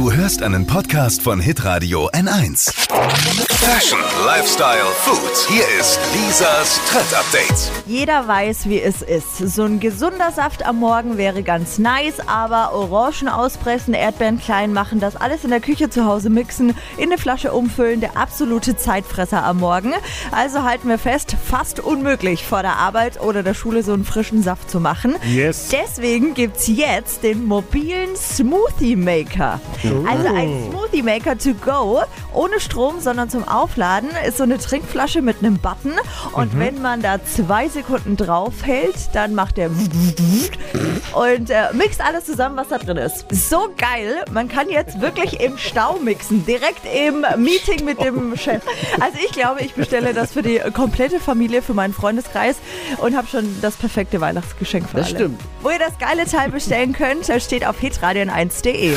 Du hörst einen Podcast von Hitradio N1. Fashion, Lifestyle, Food. Hier ist Lisas Trend Update. Jeder weiß, wie es ist. So ein gesunder Saft am Morgen wäre ganz nice, aber Orangen auspressen, Erdbeeren klein machen, das alles in der Küche zu Hause mixen, in eine Flasche umfüllen, der absolute Zeitfresser am Morgen. Also halten wir fest, fast unmöglich vor der Arbeit oder der Schule so einen frischen Saft zu machen. Yes. Deswegen gibt's jetzt den mobilen Smoothie Maker. Also ein Smoothie Maker to go, ohne Strom, sondern zum Aufladen ist so eine Trinkflasche mit einem Button und wenn man da zwei Sekunden drauf hält, dann macht der und äh, mixt alles zusammen, was da drin ist. So geil, man kann jetzt wirklich im Stau mixen, direkt im Meeting mit dem Chef. Also ich glaube, ich bestelle das für die komplette Familie, für meinen Freundeskreis und habe schon das perfekte Weihnachtsgeschenk für Das alle. stimmt. Wo ihr das geile Teil bestellen könnt, steht auf hitradion1.de.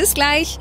Bis gleich.